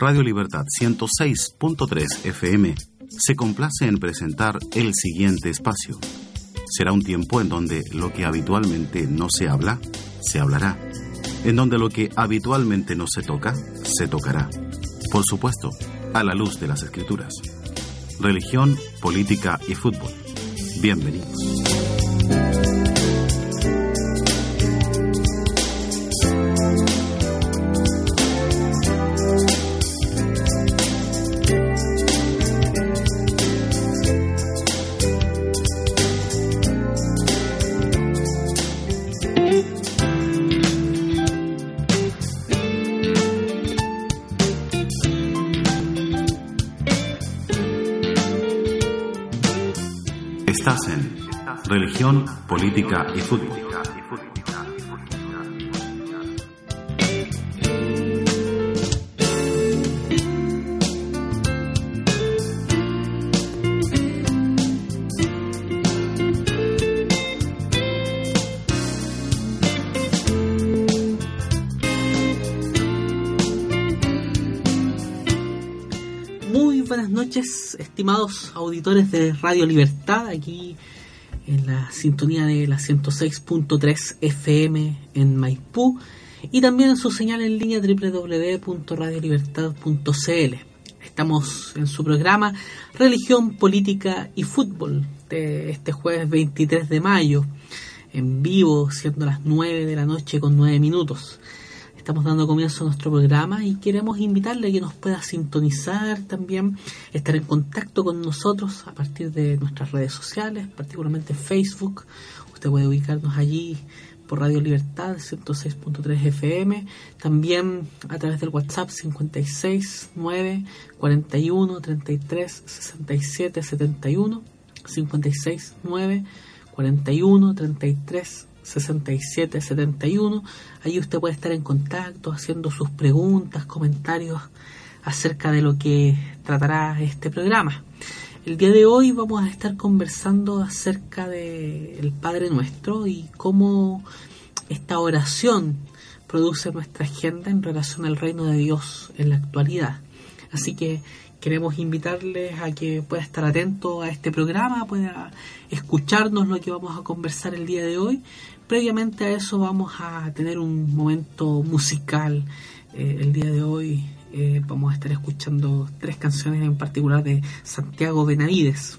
Radio Libertad 106.3 FM se complace en presentar el siguiente espacio. Será un tiempo en donde lo que habitualmente no se habla, se hablará. En donde lo que habitualmente no se toca, se tocará. Por supuesto, a la luz de las escrituras. Religión, política y fútbol. Bienvenidos. Religión, política y fútbol. Muy buenas noches, estimados auditores de Radio Libertad, aquí en la sintonía de la 106.3 FM en Maipú y también en su señal en línea www.radiolibertad.cl. Estamos en su programa Religión, Política y Fútbol de este jueves 23 de mayo, en vivo, siendo las 9 de la noche con 9 minutos. Estamos dando comienzo a nuestro programa y queremos invitarle a que nos pueda sintonizar también, estar en contacto con nosotros a partir de nuestras redes sociales, particularmente Facebook. Usted puede ubicarnos allí por Radio Libertad 106.3 FM, también a través del WhatsApp 56 9 41 33 67 71 56 9 41 33 6771. Ahí usted puede estar en contacto, haciendo sus preguntas, comentarios acerca de lo que tratará este programa. El día de hoy vamos a estar conversando acerca del Padre Nuestro y cómo esta oración produce nuestra agenda en relación al reino de Dios en la actualidad. Así que queremos invitarles a que pueda estar atento a este programa, pueda escucharnos lo que vamos a conversar el día de hoy, Previamente a eso vamos a tener un momento musical. Eh, el día de hoy eh, vamos a estar escuchando tres canciones en particular de Santiago Benavides.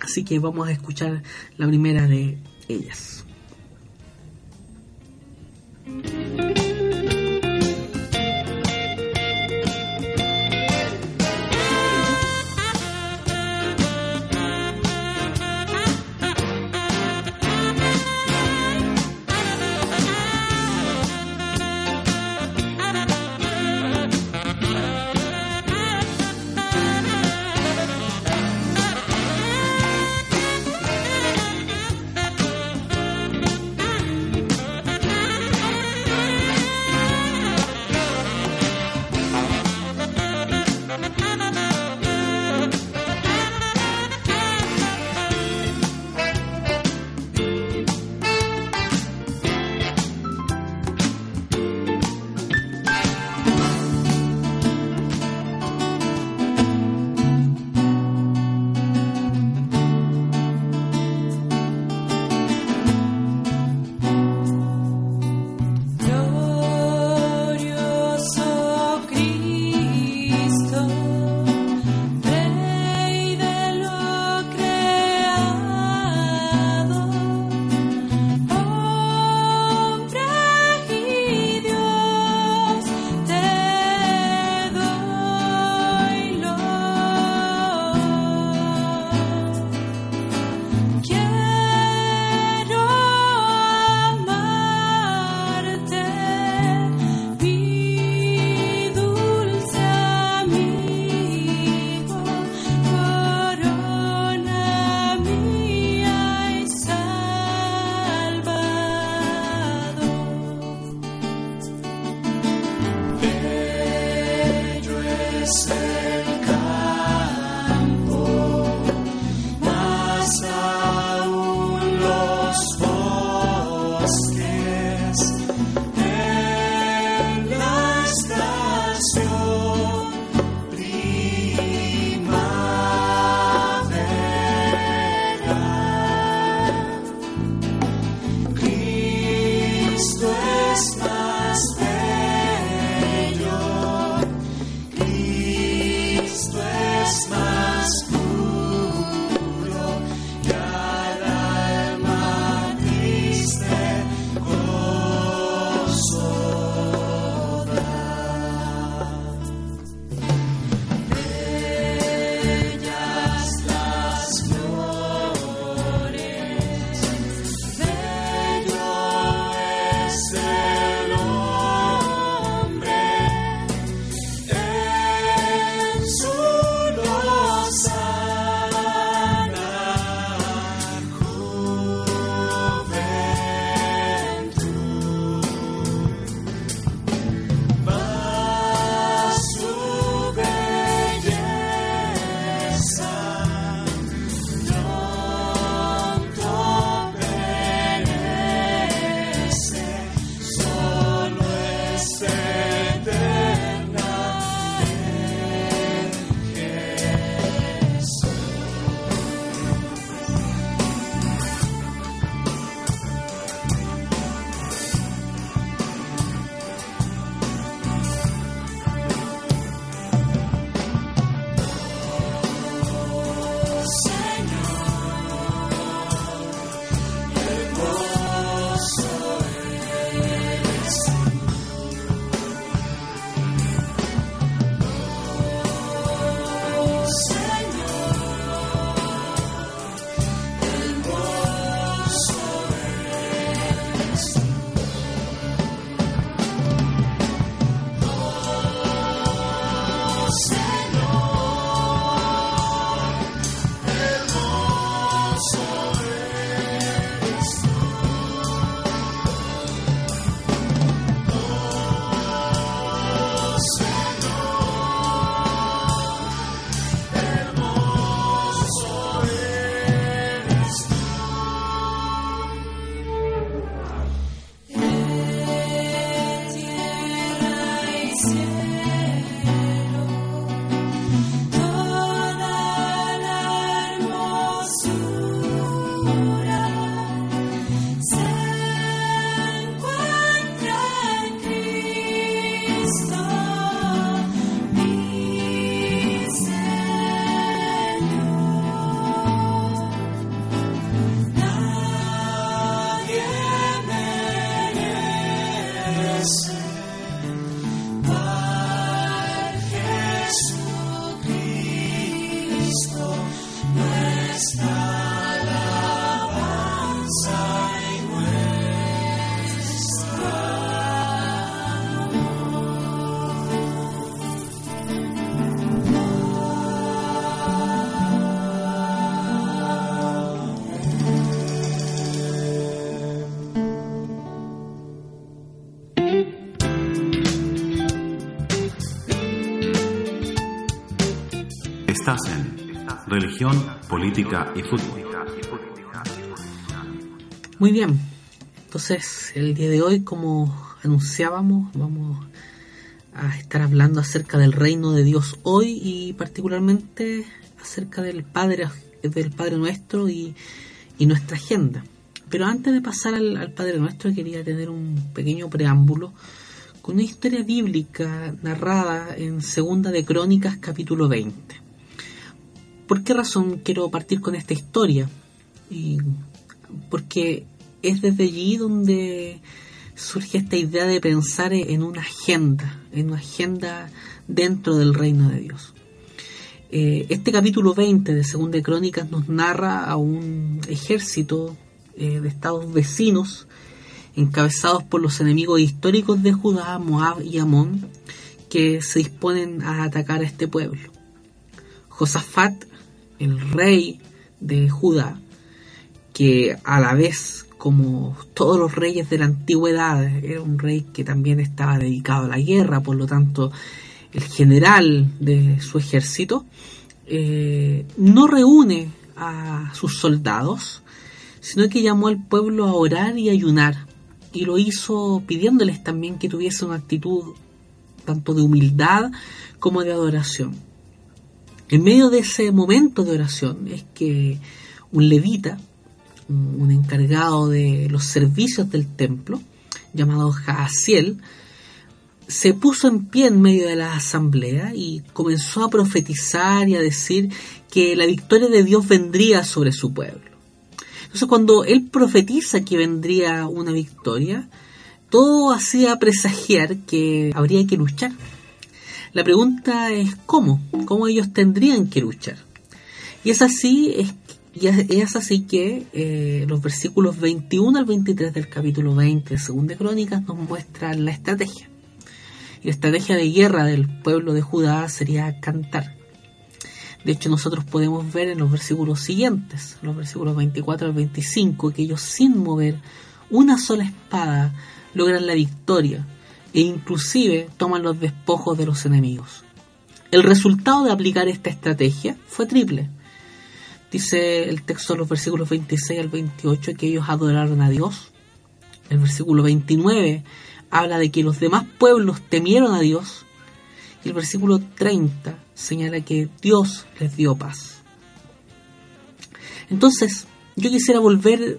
Así que vamos a escuchar la primera de ellas. Política y Fútbol. Muy bien, entonces el día de hoy, como anunciábamos, vamos a estar hablando acerca del reino de Dios hoy y particularmente acerca del Padre, del Padre Nuestro y, nuestra agenda. Pero antes de pasar al, al Padre Nuestro quería tener un pequeño preámbulo con una historia bíblica narrada en Segunda de Crónicas capítulo 20. ¿Por qué razón quiero partir con esta historia? Porque es desde allí donde surge esta idea de pensar en una agenda, en una agenda dentro del reino de Dios. Eh, este capítulo 20 de Segunda Crónicas nos narra a un ejército eh, de estados vecinos encabezados por los enemigos históricos de Judá, Moab y Amón, que se disponen a atacar a este pueblo. Josafat, el rey de Judá, que a la vez, como todos los reyes de la antigüedad, era un rey que también estaba dedicado a la guerra, por lo tanto, el general de su ejército, eh, no reúne a sus soldados, sino que llamó al pueblo a orar y ayunar y lo hizo pidiéndoles también que tuviese una actitud tanto de humildad como de adoración. En medio de ese momento de oración es que un levita, un encargado de los servicios del templo, llamado Jaasiel, se puso en pie en medio de la asamblea y comenzó a profetizar y a decir que la victoria de Dios vendría sobre su pueblo. Entonces cuando él profetiza que vendría una victoria, todo hacía presagiar que habría que luchar. La pregunta es cómo, cómo ellos tendrían que luchar. Y es así, es, es así que eh, los versículos 21 al 23 del capítulo 20 de 2 Crónicas nos muestran la estrategia. Y la estrategia de guerra del pueblo de Judá sería cantar. De hecho, nosotros podemos ver en los versículos siguientes, los versículos 24 al 25, que ellos sin mover una sola espada logran la victoria e inclusive toman los despojos de los enemigos. El resultado de aplicar esta estrategia fue triple. Dice el texto de los versículos 26 al 28 que ellos adoraron a Dios. El versículo 29 habla de que los demás pueblos temieron a Dios el versículo 30 señala que Dios les dio paz. Entonces, yo quisiera volver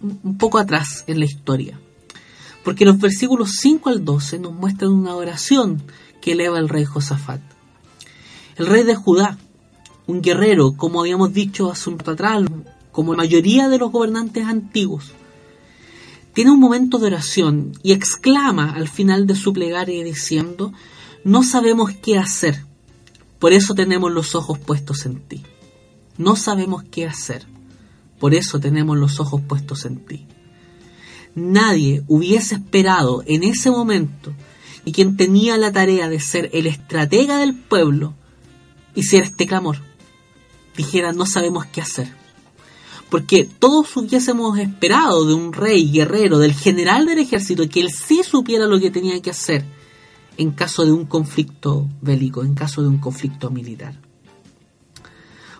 un poco atrás en la historia, porque los versículos 5 al 12 nos muestran una oración que eleva el rey Josafat. El rey de Judá, un guerrero, como habíamos dicho hace un rato atrás, como la mayoría de los gobernantes antiguos, tiene un momento de oración y exclama al final de su plegaria diciendo, no sabemos qué hacer, por eso tenemos los ojos puestos en ti. No sabemos qué hacer, por eso tenemos los ojos puestos en ti. Nadie hubiese esperado en ese momento y quien tenía la tarea de ser el estratega del pueblo hiciera este clamor. Dijera, no sabemos qué hacer. Porque todos hubiésemos esperado de un rey guerrero, del general del ejército, que él sí supiera lo que tenía que hacer en caso de un conflicto bélico, en caso de un conflicto militar.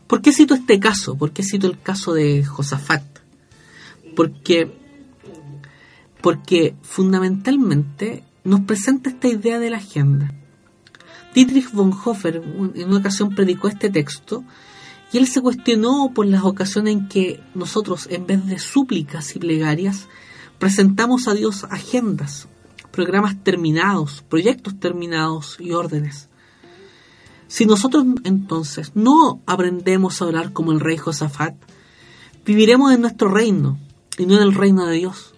¿Por qué cito este caso? ¿Por qué cito el caso de Josafat? Porque, porque fundamentalmente nos presenta esta idea de la agenda. Dietrich Bonhoeffer en una ocasión predicó este texto y él se cuestionó por las ocasiones en que nosotros, en vez de súplicas y plegarias, presentamos a Dios agendas, programas terminados, proyectos terminados y órdenes. Si nosotros entonces no aprendemos a orar como el rey Josafat, viviremos en nuestro reino y no en el reino de Dios.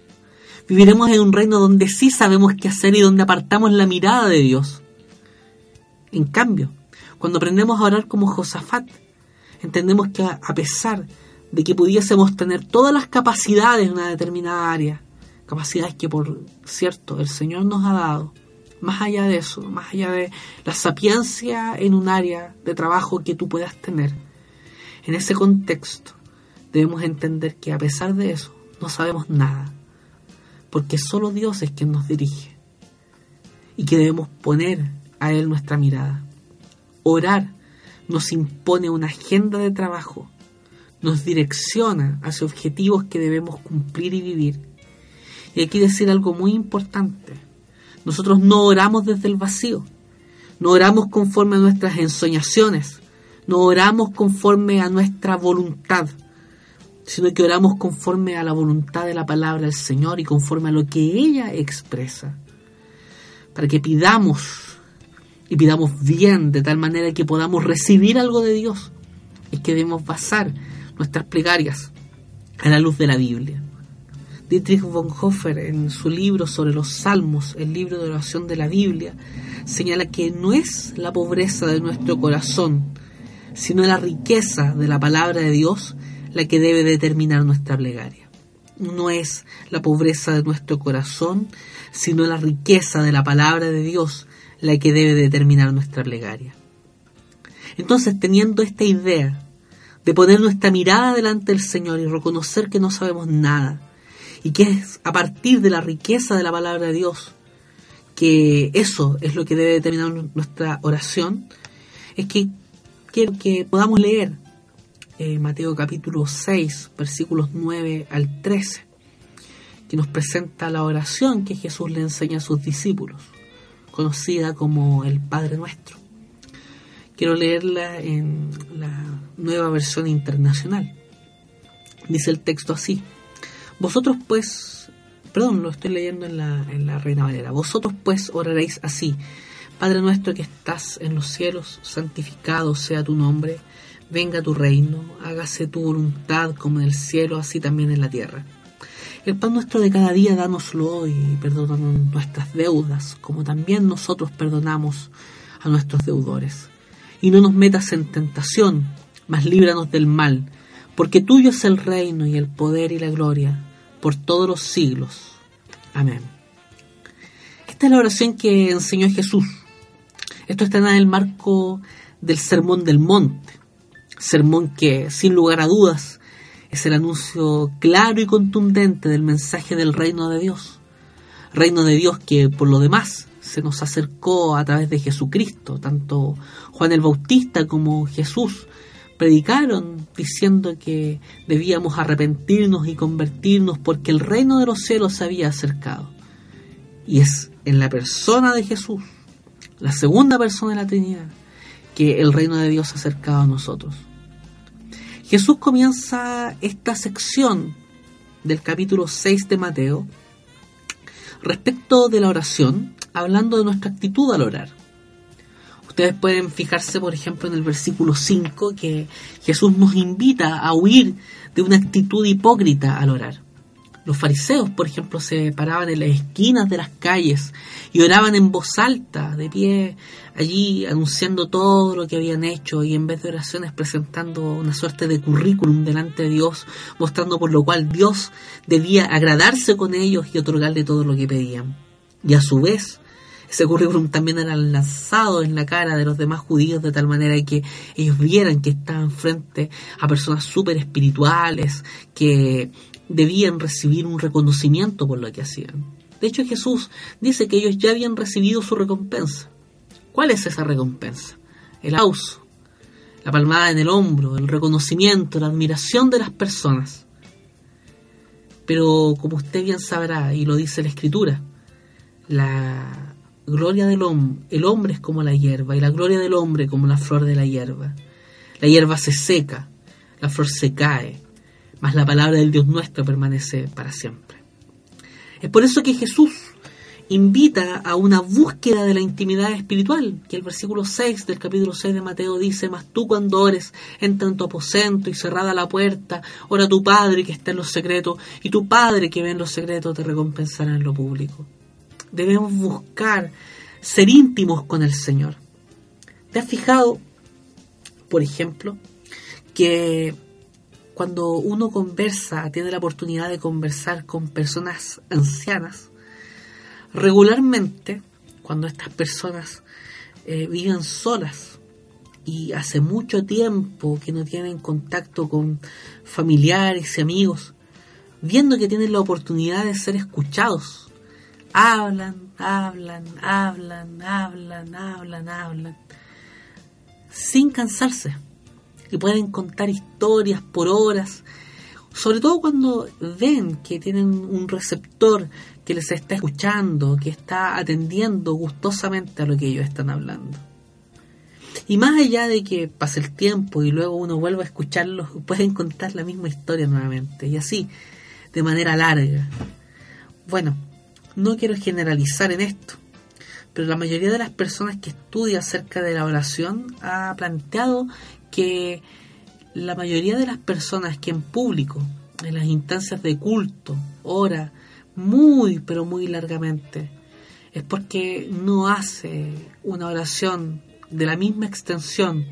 Viviremos en un reino donde sí sabemos qué hacer y donde apartamos la mirada de Dios. En cambio, cuando aprendemos a orar como Josafat, entendemos que a pesar de que pudiésemos tener todas las capacidades en una determinada área, capacidades que por cierto el Señor nos ha dado, más allá de eso, más allá de la sapiencia en un área de trabajo que tú puedas tener, en ese contexto debemos entender que a pesar de eso no sabemos nada, porque solo Dios es quien nos dirige y que debemos poner a Él nuestra mirada, orar nos impone una agenda de trabajo, nos direcciona hacia objetivos que debemos cumplir y vivir. Y aquí decir algo muy importante. Nosotros no oramos desde el vacío, no oramos conforme a nuestras ensoñaciones, no oramos conforme a nuestra voluntad, sino que oramos conforme a la voluntad de la palabra del Señor y conforme a lo que ella expresa, para que pidamos y pidamos bien, de tal manera que podamos recibir algo de Dios, es que debemos basar nuestras plegarias a la luz de la Biblia. Dietrich Bonhoeffer, en su libro sobre los salmos, el libro de oración de la Biblia, señala que no es la pobreza de nuestro corazón, sino la riqueza de la palabra de Dios la que debe determinar nuestra plegaria. No es la pobreza de nuestro corazón, sino la riqueza de la palabra de Dios la que debe determinar nuestra plegaria. Entonces, teniendo esta idea de poner nuestra mirada delante del Señor y reconocer que no sabemos nada, y que es a partir de la riqueza de la palabra de Dios que eso es lo que debe determinar nuestra oración, es que quiero que podamos leer eh, Mateo capítulo 6, versículos 9 al 13, que nos presenta la oración que Jesús le enseña a sus discípulos conocida como el Padre Nuestro. Quiero leerla en la nueva versión internacional. Dice el texto así. Vosotros pues, perdón, lo estoy leyendo en la, en la Reina Valera. Vosotros pues oraréis así. Padre nuestro que estás en los cielos, santificado sea tu nombre, venga tu reino, hágase tu voluntad como en el cielo, así también en la tierra. El pan nuestro de cada día, dánoslo hoy, y perdónanos nuestras deudas, como también nosotros perdonamos a nuestros deudores. Y no nos metas en tentación, mas líbranos del mal, porque tuyo es el reino y el poder y la gloria, por todos los siglos. Amén. Esta es la oración que enseñó Jesús. Esto está en el marco del Sermón del Monte, sermón que, sin lugar a dudas, es el anuncio claro y contundente del mensaje del reino de Dios. Reino de Dios que por lo demás se nos acercó a través de Jesucristo. Tanto Juan el Bautista como Jesús predicaron diciendo que debíamos arrepentirnos y convertirnos porque el reino de los cielos se había acercado. Y es en la persona de Jesús, la segunda persona de la Trinidad, que el reino de Dios se ha acercado a nosotros. Jesús comienza esta sección del capítulo 6 de Mateo respecto de la oración, hablando de nuestra actitud al orar. Ustedes pueden fijarse, por ejemplo, en el versículo 5, que Jesús nos invita a huir de una actitud hipócrita al orar. Los fariseos, por ejemplo, se paraban en las esquinas de las calles y oraban en voz alta, de pie, allí anunciando todo lo que habían hecho y en vez de oraciones presentando una suerte de currículum delante de Dios, mostrando por lo cual Dios debía agradarse con ellos y otorgarle todo lo que pedían. Y a su vez, ese currículum también era lanzado en la cara de los demás judíos de tal manera que ellos vieran que estaban frente a personas súper espirituales, que debían recibir un reconocimiento por lo que hacían. De hecho, Jesús dice que ellos ya habían recibido su recompensa. ¿Cuál es esa recompensa? El aplauso, la palmada en el hombro, el reconocimiento, la admiración de las personas. Pero como usted bien sabrá, y lo dice la Escritura, la gloria del hombre, el hombre es como la hierba, y la gloria del hombre como la flor de la hierba. La hierba se seca, la flor se cae, mas la palabra del Dios nuestro permanece para siempre. Es por eso que Jesús invita a una búsqueda de la intimidad espiritual, que el versículo 6 del capítulo 6 de Mateo dice, mas tú cuando ores, entra en tu aposento y cerrada la puerta, ora a tu Padre que está en los secretos, y tu Padre que ve en los secretos te recompensará en lo público. Debemos buscar ser íntimos con el Señor. ¿Te has fijado, por ejemplo, que cuando uno conversa, tiene la oportunidad de conversar con personas ancianas, regularmente, cuando estas personas eh, viven solas y hace mucho tiempo que no tienen contacto con familiares y amigos, viendo que tienen la oportunidad de ser escuchados, hablan, hablan, hablan, hablan, hablan, hablan sin cansarse. Y pueden contar historias por horas, sobre todo cuando ven que tienen un receptor que les está escuchando, que está atendiendo gustosamente a lo que ellos están hablando. Y más allá de que pase el tiempo y luego uno vuelva a escucharlos, pueden contar la misma historia nuevamente. Y así, de manera larga. Bueno, no quiero generalizar en esto, pero la mayoría de las personas que estudian acerca de la oración ha planteado que la mayoría de las personas que en público, en las instancias de culto, ora muy, pero muy largamente, es porque no hace una oración de la misma extensión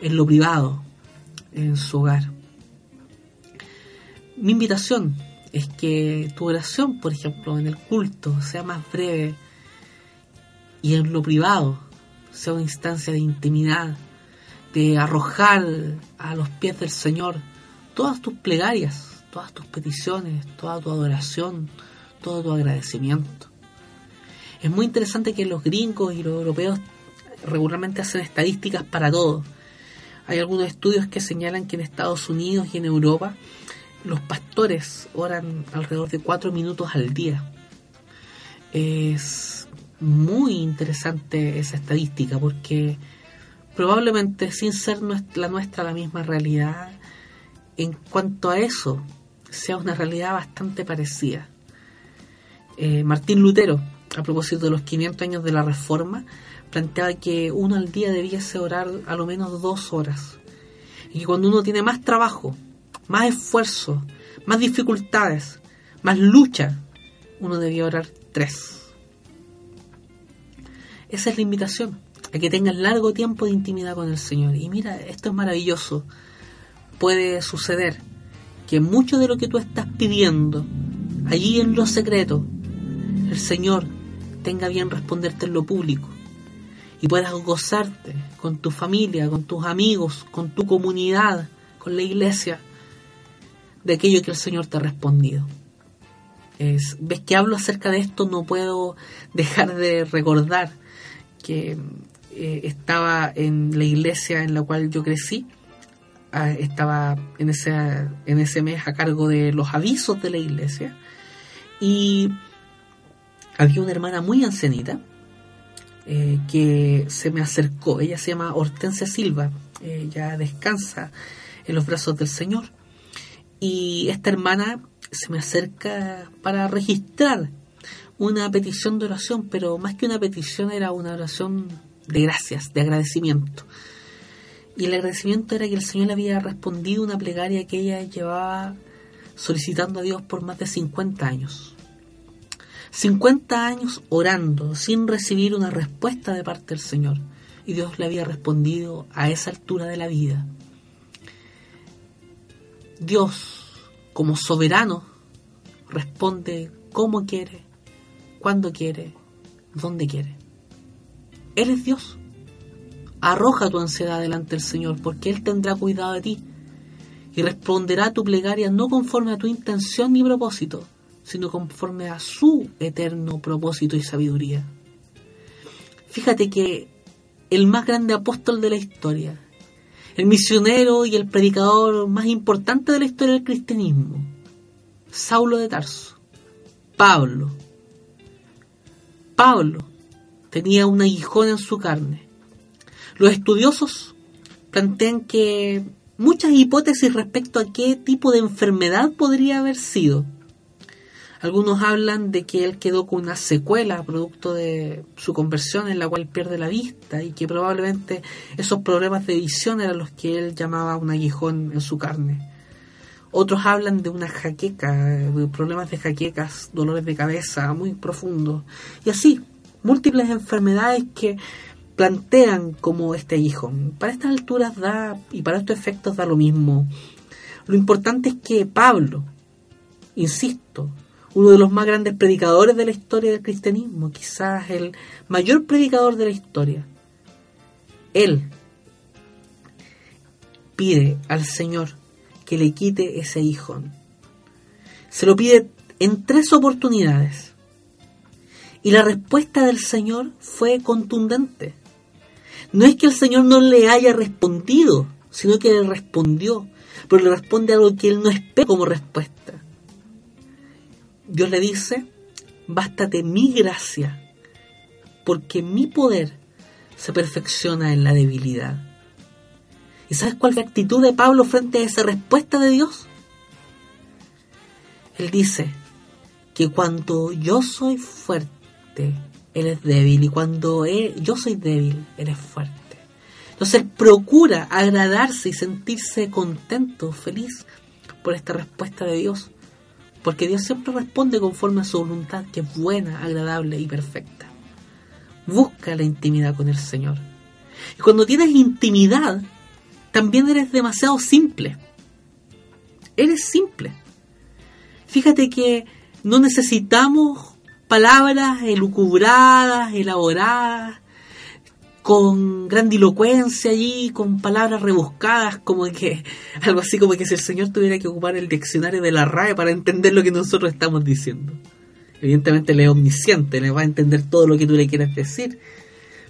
en lo privado, en su hogar. Mi invitación es que tu oración, por ejemplo, en el culto, sea más breve y en lo privado sea una instancia de intimidad, de arrojar a los pies del Señor todas tus plegarias, todas tus peticiones, toda tu adoración, todo tu agradecimiento. Es muy interesante que los gringos y los europeos regularmente hacen estadísticas para todo. Hay algunos estudios que señalan que en Estados Unidos y en Europa los pastores oran alrededor de cuatro minutos al día. Es muy interesante esa estadística porque probablemente sin ser la nuestra la misma realidad, en cuanto a eso, sea una realidad bastante parecida. Eh, Martín Lutero, a propósito de los 500 años de la Reforma, planteaba que uno al día debiese orar a lo menos dos horas. Y que cuando uno tiene más trabajo, más esfuerzo, más dificultades, más lucha, uno debía orar tres. Esa es la invitación, a que tengas largo tiempo de intimidad con el Señor. Y mira, esto es maravilloso. Puede suceder que mucho de lo que tú estás pidiendo, allí en lo secreto, el Señor tenga bien responderte en lo público y puedas gozarte con tu familia, con tus amigos, con tu comunidad, con la iglesia, de aquello que el Señor te ha respondido. Es, ves que hablo acerca de esto, no puedo dejar de recordar que eh, estaba en la iglesia en la cual yo crecí, ah, estaba en ese, en ese mes a cargo de los avisos de la iglesia. Y había una hermana muy ancianita eh, que se me acercó, ella se llama Hortensia Silva, ella descansa en los brazos del Señor y esta hermana se me acerca para registrar una petición de oración, pero más que una petición era una oración de gracias, de agradecimiento. Y el agradecimiento era que el Señor le había respondido una plegaria que ella llevaba solicitando a Dios por más de 50 años. 50 años orando sin recibir una respuesta de parte del Señor. Y Dios le había respondido a esa altura de la vida. Dios, como soberano, responde como quiere, cuando quiere, donde quiere. Él es Dios. Arroja tu ansiedad delante del Señor, porque Él tendrá cuidado de ti y responderá a tu plegaria no conforme a tu intención ni propósito, sino conforme a su eterno propósito y sabiduría. Fíjate que el más grande apóstol de la historia, el misionero y el predicador más importante de la historia del cristianismo, Saulo de Tarso, Pablo, Pablo tenía un aguijón en su carne. Los estudiosos plantean que muchas hipótesis respecto a qué tipo de enfermedad podría haber sido. Algunos hablan de que él quedó con una secuela producto de su conversión en la cual pierde la vista y que probablemente esos problemas de visión eran los que él llamaba un aguijón en su carne. Otros hablan de una jaqueca, de problemas de jaquecas, dolores de cabeza muy profundos. Y así, múltiples enfermedades que plantean como este hijo. Para estas alturas da, y para estos efectos da lo mismo. Lo importante es que Pablo, insisto, uno de los más grandes predicadores de la historia del cristianismo, quizás el mayor predicador de la historia, él pide al Señor que le quite ese hijo. Se lo pide en tres oportunidades. Y la respuesta del Señor fue contundente. No es que el Señor no le haya respondido, sino que le respondió, pero le responde algo que él no espera como respuesta. Dios le dice, bástate mi gracia, porque mi poder se perfecciona en la debilidad. ¿Y sabes cuál es la actitud de Pablo frente a esa respuesta de Dios? Él dice que cuando yo soy fuerte, Él es débil, y cuando yo soy débil, Él es fuerte. Entonces procura agradarse y sentirse contento, feliz por esta respuesta de Dios, porque Dios siempre responde conforme a su voluntad, que es buena, agradable y perfecta. Busca la intimidad con el Señor. Y cuando tienes intimidad, también eres demasiado simple. Eres simple. Fíjate que no necesitamos palabras elucubradas, elaboradas, con grandilocuencia allí, con palabras rebuscadas, como que algo así como que si el Señor tuviera que ocupar el diccionario de la RAE para entender lo que nosotros estamos diciendo. Evidentemente le es omnisciente, le va a entender todo lo que tú le quieras decir,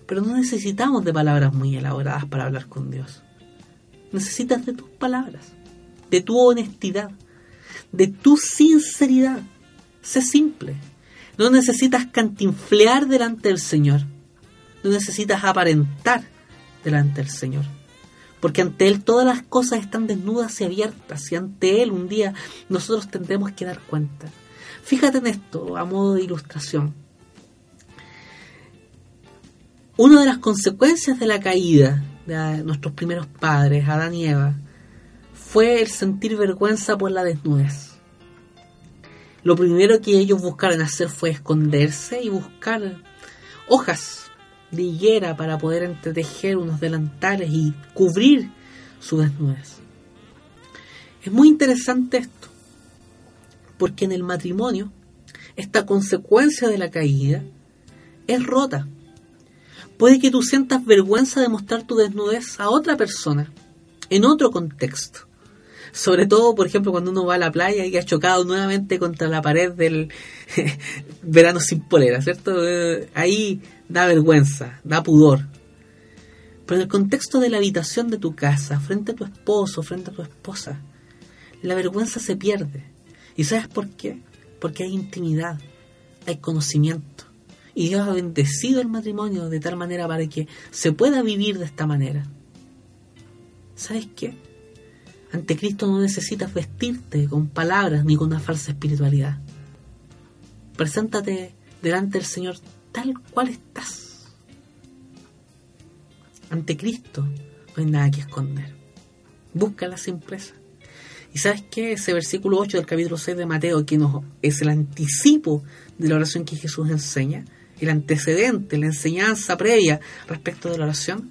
pero no necesitamos de palabras muy elaboradas para hablar con Dios. Necesitas de tus palabras, de tu honestidad, de tu sinceridad. Sé simple. No necesitas cantinflear delante del Señor. No necesitas aparentar delante del Señor. Porque ante Él todas las cosas están desnudas y abiertas. Y ante Él un día nosotros tendremos que dar cuenta. Fíjate en esto a modo de ilustración. Una de las consecuencias de la caída de nuestros primeros padres, Adán y Eva, fue el sentir vergüenza por la desnudez. Lo primero que ellos buscaron hacer fue esconderse y buscar hojas de higuera para poder entretejer unos delantales y cubrir su desnudez. Es muy interesante esto, porque en el matrimonio esta consecuencia de la caída es rota Puede que tú sientas vergüenza de mostrar tu desnudez a otra persona, en otro contexto. Sobre todo, por ejemplo, cuando uno va a la playa y ha chocado nuevamente contra la pared del verano sin polera, ¿cierto? Eh, ahí da vergüenza, da pudor. Pero en el contexto de la habitación de tu casa, frente a tu esposo, frente a tu esposa, la vergüenza se pierde. ¿Y sabes por qué? Porque hay intimidad, hay conocimiento. Y Dios ha bendecido el matrimonio de tal manera para que se pueda vivir de esta manera. ¿Sabes qué? Ante Cristo no necesitas vestirte con palabras ni con una falsa espiritualidad. Preséntate delante del Señor tal cual estás. Ante Cristo no hay nada que esconder. Busca la simpleza. Y sabes qué? Ese versículo 8 del capítulo 6 de Mateo, que es el anticipo de la oración que Jesús enseña, el antecedente, la enseñanza previa respecto de la oración,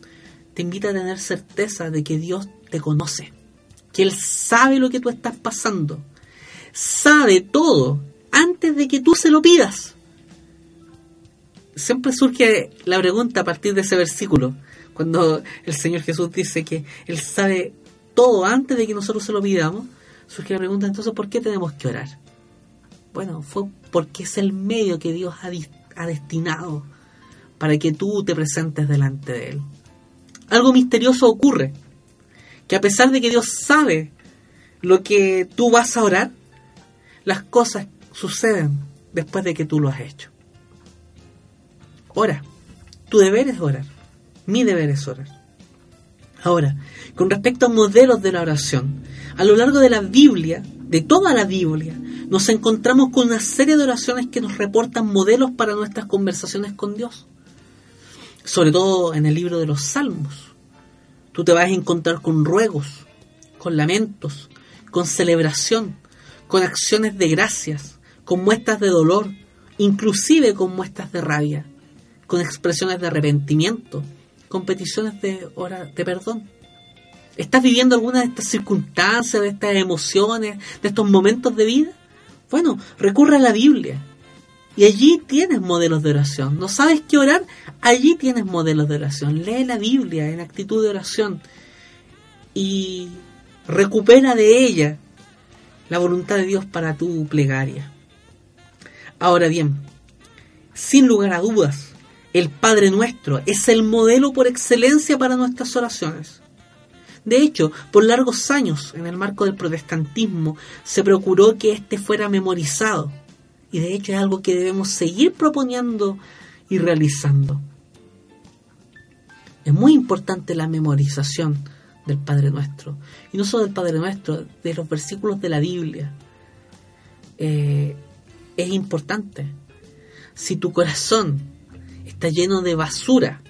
te invita a tener certeza de que Dios te conoce, que Él sabe lo que tú estás pasando, sabe todo antes de que tú se lo pidas. Siempre surge la pregunta a partir de ese versículo, cuando el Señor Jesús dice que Él sabe todo antes de que nosotros se lo pidamos, surge la pregunta entonces, ¿por qué tenemos que orar? Bueno, fue porque es el medio que Dios ha ha destinado para que tú te presentes delante de Él. Algo misterioso ocurre, que a pesar de que Dios sabe lo que tú vas a orar, las cosas suceden después de que tú lo has hecho. Ora, tu deber es orar, mi deber es orar. Ahora, con respecto a modelos de la oración, a lo largo de la Biblia, de toda la Biblia, nos encontramos con una serie de oraciones que nos reportan modelos para nuestras conversaciones con Dios. Sobre todo en el libro de los Salmos. Te vas a encontrar con ruegos, con lamentos, con celebración, con acciones de gracias, con muestras de dolor, inclusive con muestras de rabia, con expresiones de arrepentimiento, con peticiones de, de perdón. ¿Estás viviendo alguna de estas circunstancias, de estas emociones, de estos momentos de vida? Bueno, recurre a la Biblia. Y allí tienes modelos de oración. ¿No sabes qué orar? Allí tienes modelos de oración. Lee la Biblia en actitud de oración. Y recupera de ella la voluntad de Dios para tu plegaria. Ahora bien, sin lugar a dudas, el Padre Nuestro es el modelo por excelencia para nuestras oraciones. De hecho, por largos años, en el marco del protestantismo, se procuró que éste fuera memorizado. Y de hecho es algo que debemos seguir proponiendo y realizando. Es muy importante la memorización del Padre Nuestro. Y no solo del Padre Nuestro, de los versículos de la Biblia. Eh, es importante. Si tu corazón está lleno de basura,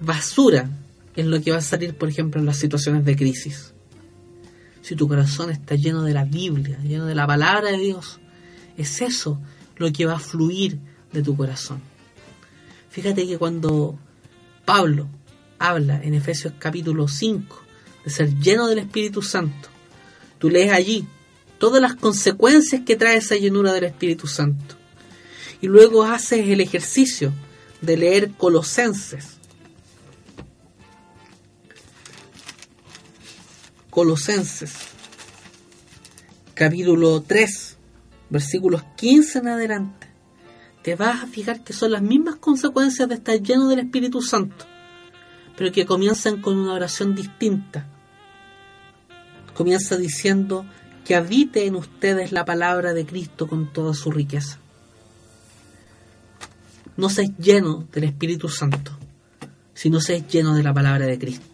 basura en lo que va a salir, por ejemplo, en las situaciones de crisis. Si tu corazón está lleno de la Biblia, lleno de la palabra de Dios, es eso lo que va a fluir de tu corazón. Fíjate que cuando Pablo habla en Efesios capítulo 5 de ser lleno del Espíritu Santo, tú lees allí todas las consecuencias que trae esa llenura del Espíritu Santo. Y luego haces el ejercicio de leer Colosenses Colosenses, capítulo 3, versículos 15 en adelante, te vas a fijar que son las mismas consecuencias de estar lleno del Espíritu Santo, pero que comienzan con una oración distinta. Comienza diciendo que habite en ustedes la palabra de Cristo con toda su riqueza. No seas lleno del Espíritu Santo, sino seas lleno de la palabra de Cristo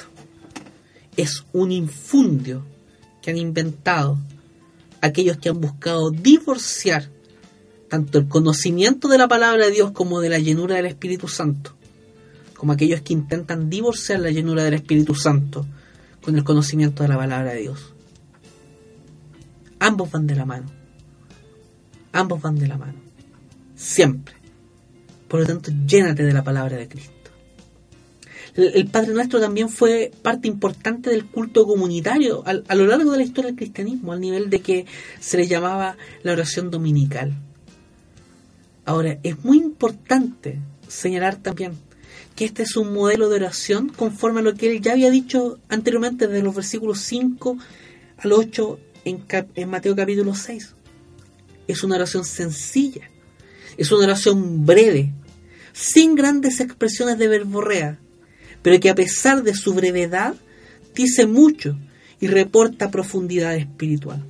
es un infundio que han inventado aquellos que han buscado divorciar tanto el conocimiento de la palabra de Dios como de la llenura del Espíritu Santo, como aquellos que intentan divorciar la llenura del Espíritu Santo con el conocimiento de la palabra de Dios. Ambos van de la mano. Ambos van de la mano. Siempre. Por lo tanto, llénate de la palabra de Cristo. El Padre Nuestro también fue parte importante del culto comunitario a, lo largo de la historia del cristianismo, al nivel de que se le llamaba la oración dominical. Ahora, es muy importante señalar también que este es un modelo de oración conforme a lo que él ya había dicho anteriormente desde los versículos 5 al 8 en, en Mateo capítulo 6. Es una oración sencilla, es una oración breve, sin grandes expresiones de verborrea, pero que a pesar de su brevedad dice mucho y reporta profundidad espiritual.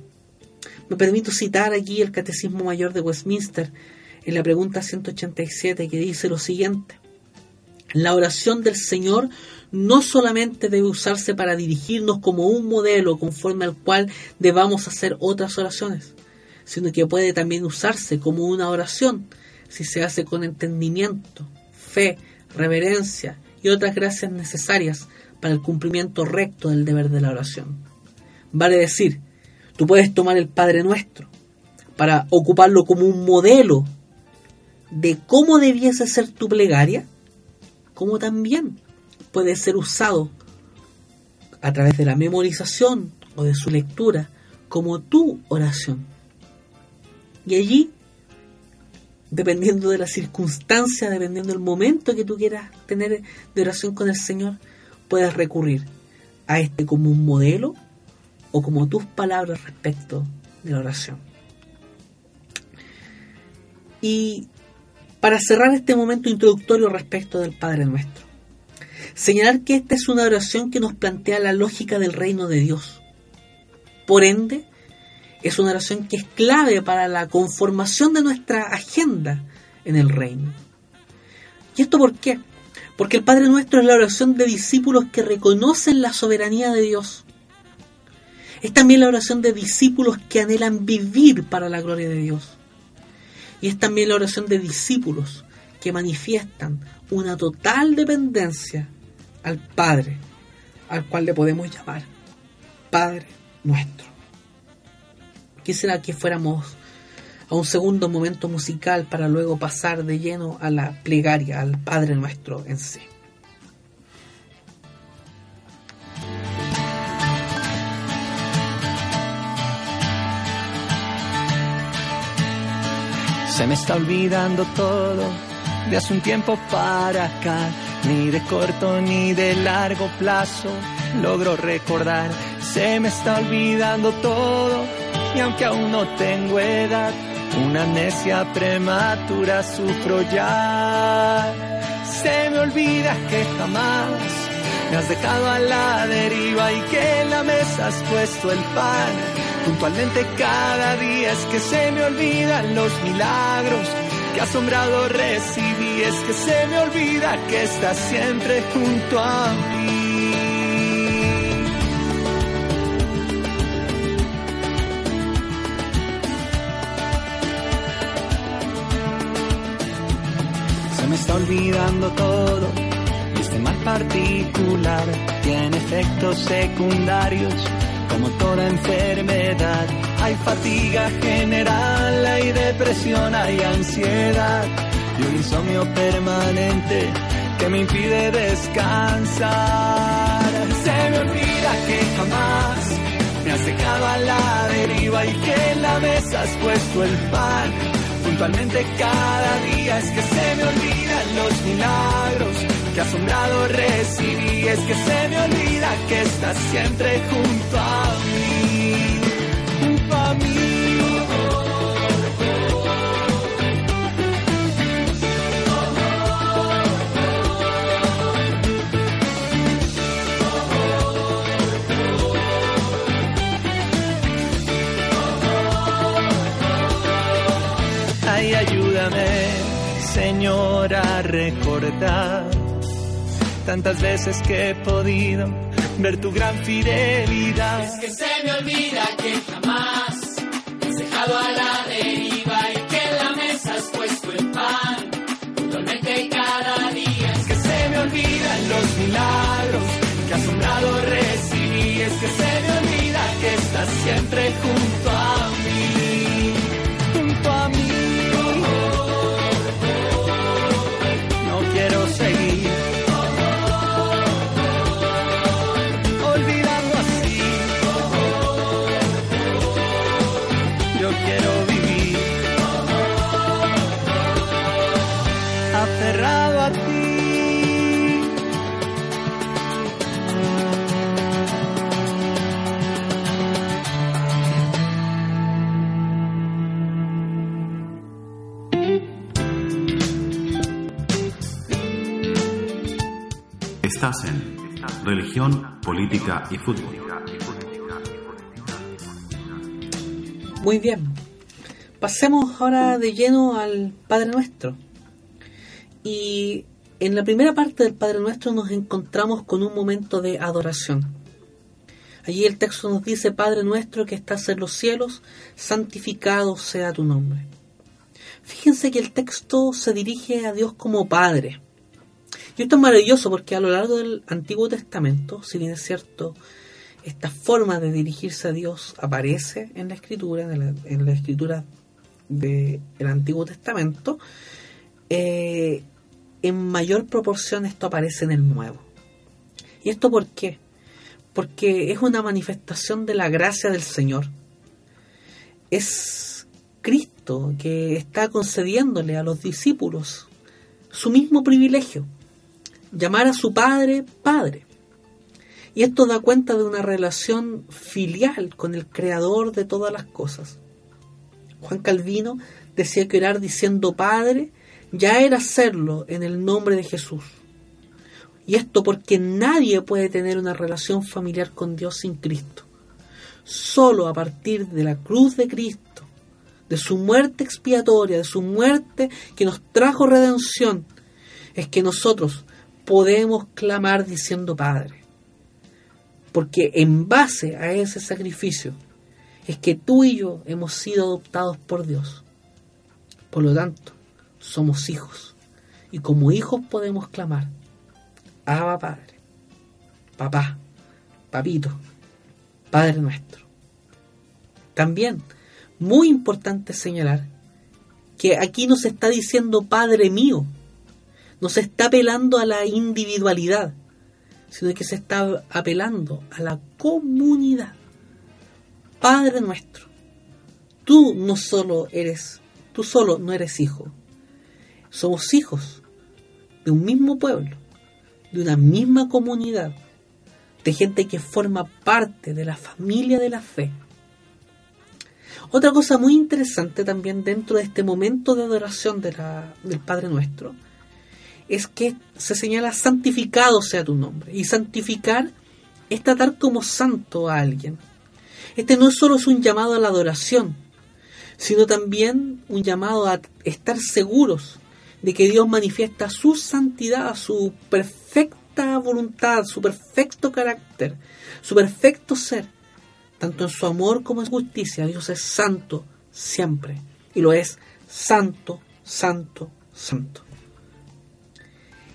Me permito citar aquí el Catecismo Mayor de Westminster en la pregunta 187 que dice lo siguiente. La oración del Señor no solamente debe usarse para dirigirnos como un modelo conforme al cual debamos hacer otras oraciones, sino que puede también usarse como una oración si se hace con entendimiento, fe, reverencia y otras gracias necesarias para el cumplimiento recto del deber de la oración. Vale decir, tú puedes tomar el Padre Nuestro para ocuparlo como un modelo de cómo debiese ser tu plegaria, como también puede ser usado a través de la memorización o de su lectura como tu oración. Y allí dependiendo de la circunstancia, dependiendo del momento que tú quieras tener de oración con el Señor, puedes recurrir a este como un modelo o como tus palabras respecto de la oración. Y para cerrar este momento introductorio respecto del Padre Nuestro, señalar que esta es una oración que nos plantea la lógica del reino de Dios. Por ende, es una oración que es clave para la conformación de nuestra agenda en el reino. ¿Y esto por qué? Porque el Padre Nuestro es la oración de discípulos que reconocen la soberanía de Dios. Es también la oración de discípulos que anhelan vivir para la gloria de Dios. Y es también la oración de discípulos que manifiestan una total dependencia al Padre, al cual le podemos llamar Padre nuestro quisiera que fuéramos a un segundo momento musical para luego pasar de lleno a la plegaria, al Padre nuestro en sí. Se me está olvidando todo de hace un tiempo para acá, ni de corto ni de largo plazo logro recordar. Se me está olvidando todo y aunque aún no tengo edad, una amnesia prematura sufro ya. se me olvida que jamás me has dejado a la deriva y que en la mesa has puesto el pan. Puntualmente cada día es que se me olvidan los milagros que asombrado recibí. Es que se me olvida que estás siempre junto a mí. Olvidando todo este mal particular tiene efectos secundarios como toda enfermedad. Hay fatiga general, hay depresión, hay ansiedad y un insomnio permanente que me impide descansar. Se me olvida que jamás me has dejado a la deriva y que en la mesa has puesto el pan. Puntualmente cada día es que se me olvidan los milagros que asombrado recibí. Es que se me olvida que estás siempre junto a mí, junto a. Ay, ayúdame, Señor, a recordar tantas veces que he podido ver tu gran fidelidad. Es que se me olvida que jamás has dejado a la deriva y que en la mesa has puesto el pan. Puntualmente cada día Es que se me olvidan los milagros que asombrado recibí. Es que se me olvida que estás siempre junto Religión, Política y Fútbol. Muy bien. Pasemos ahora de lleno al Padre Nuestro. Y en la primera parte del Padre Nuestro nos encontramos con un momento de adoración. Allí el texto nos dice, Padre nuestro que estás en los cielos, santificado sea tu nombre. Fíjense que el texto se dirige a Dios como Padre. Y esto es maravilloso porque a lo largo del Antiguo Testamento, si bien es cierto, esta forma de dirigirse a Dios aparece en la escritura, en la, en la escritura del Antiguo Testamento, eh, en mayor proporción esto aparece en el Nuevo. ¿Y esto por qué? Porque es una manifestación de la gracia del Señor. Es Cristo que está concediéndole a los discípulos su mismo privilegio, llamar a su Padre Padre. Y esto da cuenta de una relación filial con el Creador de todas las cosas. Juan Calvino decía que orar diciendo Padre ya era hacerlo en el nombre de Jesús. Y esto porque nadie puede tener una relación familiar con Dios sin Cristo. Solo a partir de la cruz de Cristo, de su muerte expiatoria, de su muerte que nos trajo redención, es que nosotros podemos clamar diciendo Padre. Porque en base a ese sacrificio es que tú y yo hemos sido adoptados por Dios. Por lo tanto, somos hijos. Y como hijos podemos clamar, Abba Padre, Papá, Papito, Padre nuestro. También, muy importante señalar que aquí nos está diciendo Padre mío, no se está apelando a la individualidad, sino que se está apelando a la comunidad. Padre nuestro, tú no solo eres, tú solo no eres hijo, somos hijos de un mismo pueblo, de una misma comunidad, de gente que forma parte de la familia de la fe. Otra cosa muy interesante también dentro de este momento de adoración de la, del Padre Nuestro es que se señala santificado sea tu nombre. Y santificar es tratar como santo a alguien. Este no solo es un llamado a la adoración, sino también un llamado a estar seguros de que Dios manifiesta su santidad, su perfecta voluntad, su perfecto carácter, su perfecto ser, tanto en su amor como en su justicia. Dios es santo siempre, y lo es santo, santo, santo.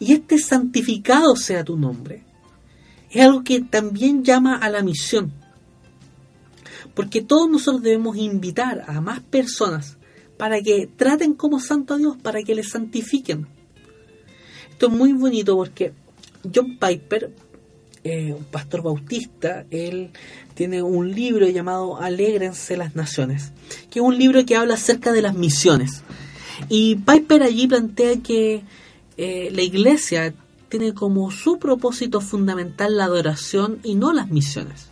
Y este santificado sea tu nombre, es algo que también llama a la misión. Porque todos nosotros debemos invitar a más personas para que traten como santo a Dios, para que le santifiquen. Esto es muy bonito porque John Piper, eh, un pastor bautista, él tiene un libro llamado Alégrense las Naciones, que es un libro que habla acerca de las misiones. Y Piper allí plantea que eh, la iglesia tiene como su propósito fundamental la adoración y no las misiones.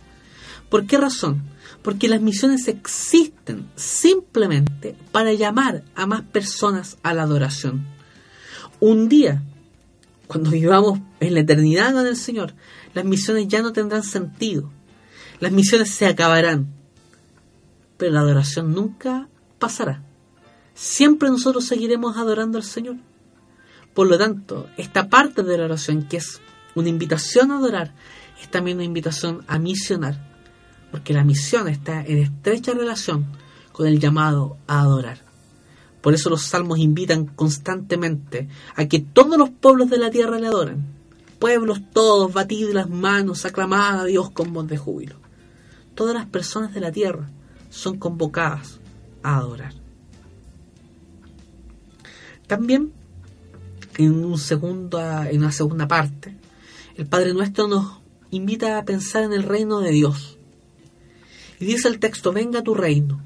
¿Por qué razón? Porque las misiones existen simplemente para llamar a más personas a la adoración. Un día, cuando vivamos en la eternidad con el Señor, las misiones ya no tendrán sentido. Las misiones se acabarán. Pero la adoración nunca pasará. Siempre nosotros seguiremos adorando al Señor. Por lo tanto, esta parte de la oración, que es una invitación a adorar, es también una invitación a misionar porque la misión está en estrecha relación con el llamado a adorar. Por eso los salmos invitan constantemente a que todos los pueblos de la tierra le adoren. Pueblos todos, batid las manos, aclamad a Dios con voz de júbilo. Todas las personas de la tierra son convocadas a adorar. También, en, un en una segunda parte, el Padre Nuestro nos invita a pensar en el reino de Dios y dice el texto, venga tu reino,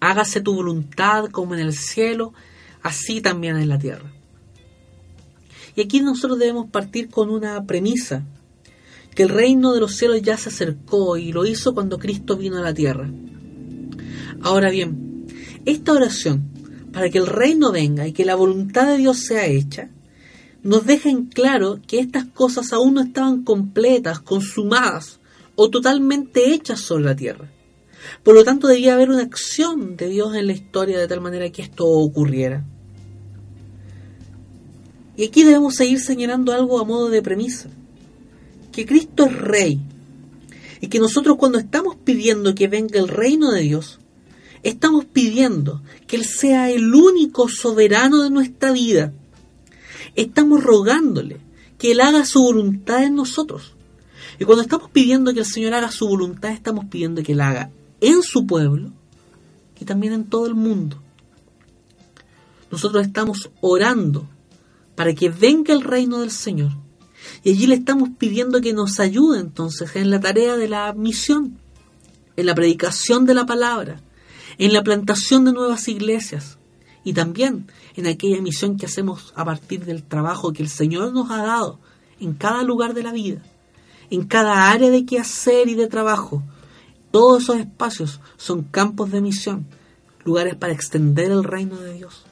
hágase tu voluntad como en el cielo, así también en la tierra. Y aquí nosotros debemos partir con una premisa, que el reino de los cielos ya se acercó y lo hizo cuando Cristo vino a la tierra. Ahora bien, esta oración, para que el reino venga y que la voluntad de Dios sea hecha, nos deja en claro que estas cosas aún no estaban completas, consumadas o totalmente hechas sobre la tierra. Por lo tanto, debía haber una acción de Dios en la historia de tal manera que esto ocurriera. Y aquí debemos seguir señalando algo a modo de premisa, que Cristo es rey, y que nosotros cuando estamos pidiendo que venga el reino de Dios, estamos pidiendo que Él sea el único soberano de nuestra vida. Estamos rogándole que Él haga su voluntad en nosotros. Y cuando estamos pidiendo que el Señor haga su voluntad, estamos pidiendo que Él haga en su pueblo y también en todo el mundo. Nosotros estamos orando para que venga el reino del Señor. Y allí le estamos pidiendo que nos ayude entonces en la tarea de la misión, en la predicación de la palabra, en la plantación de nuevas iglesias y también en aquella misión que hacemos a partir del trabajo que el Señor nos ha dado en cada lugar de la vida, en cada área de quehacer y de trabajo, todos esos espacios son campos de misión, lugares para extender el reino de Dios.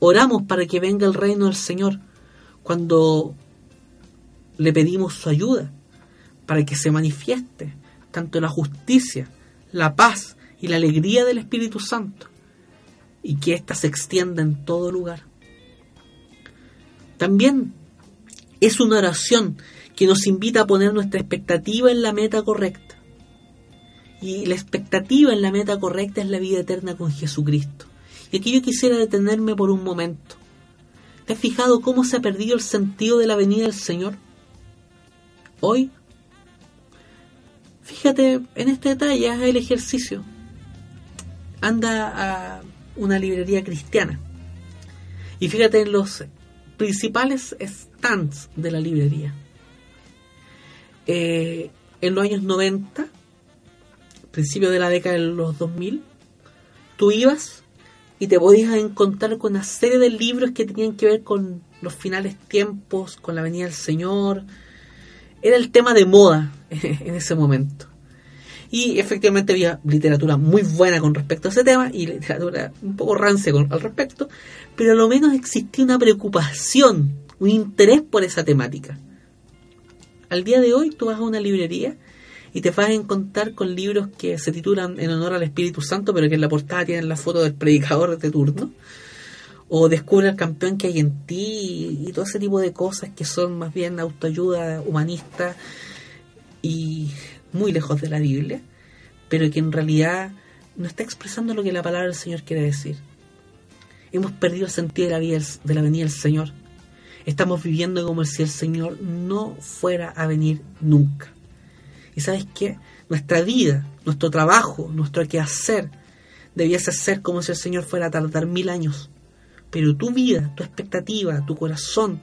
Oramos para que venga el reino del Señor cuando le pedimos su ayuda, para que se manifieste tanto la justicia, la paz y la alegría del Espíritu Santo, y que ésta se extienda en todo lugar. También es una oración que nos invita a poner nuestra expectativa en la meta correcta y la expectativa en la meta correcta es la vida eterna con Jesucristo. Y aquí yo quisiera detenerme por un momento. ¿Te has fijado cómo se ha perdido el sentido de la venida del Señor? Hoy, fíjate en este detalle, haz el ejercicio. Anda a una librería cristiana y fíjate en los principales stands de la librería. Eh, en los años 90 principio de la década de los 2000, tú ibas y te podías encontrar con una serie de libros que tenían que ver con los finales tiempos, con la venida del Señor. Era el tema de moda en ese momento. Y efectivamente había literatura muy buena con respecto a ese tema y literatura un poco rancia con, al respecto, pero a lo menos existía una preocupación un interés por esa temática. Al día de hoy tú vas a una librería y te vas a encontrar con libros que se titulan en honor al Espíritu Santo, pero que en la portada tienen la foto del predicador de turno. O descubre el campeón que hay en ti y todo ese tipo de cosas que son más bien autoayuda humanista y muy lejos de la Biblia, pero que en realidad no está expresando lo que la palabra del Señor quiere decir. Hemos perdido el sentido de la, vida, de la venida del Señor. Estamos viviendo como si el Señor no fuera a venir nunca. Y sabes qué? Nuestra vida, nuestro trabajo, nuestro quehacer, debiese ser como si el Señor fuera a tardar mil años. Pero tu vida, tu expectativa, tu corazón,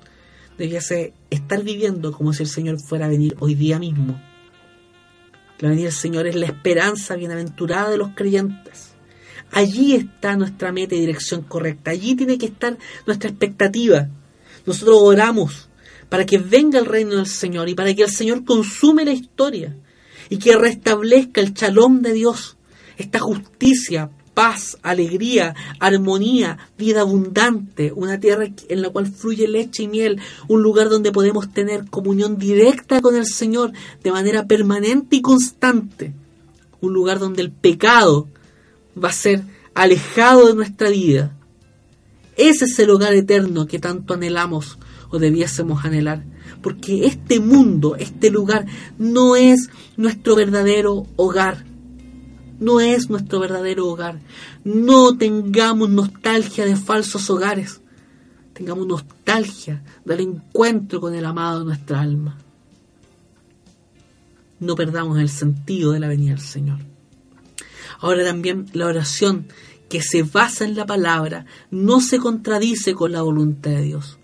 debiese estar viviendo como si el Señor fuera a venir hoy día mismo. La venida del Señor es la esperanza bienaventurada de los creyentes. Allí está nuestra meta y dirección correcta. Allí tiene que estar nuestra expectativa. Nosotros oramos para que venga el reino del Señor y para que el Señor consume la historia y que restablezca el chalón de Dios, esta justicia, paz, alegría, armonía, vida abundante, una tierra en la cual fluye leche y miel, un lugar donde podemos tener comunión directa con el Señor de manera permanente y constante, un lugar donde el pecado va a ser alejado de nuestra vida. Ese es el hogar eterno que tanto anhelamos o debiésemos anhelar, porque este mundo, este lugar, no es nuestro verdadero hogar no es nuestro verdadero hogar. No tengamos nostalgia de falsos hogares. Tengamos nostalgia del encuentro con el amado de nuestra alma. No perdamos el sentido de la venida del Señor. Ahora también la oración que se basa en la palabra no se contradice con la voluntad de Dios.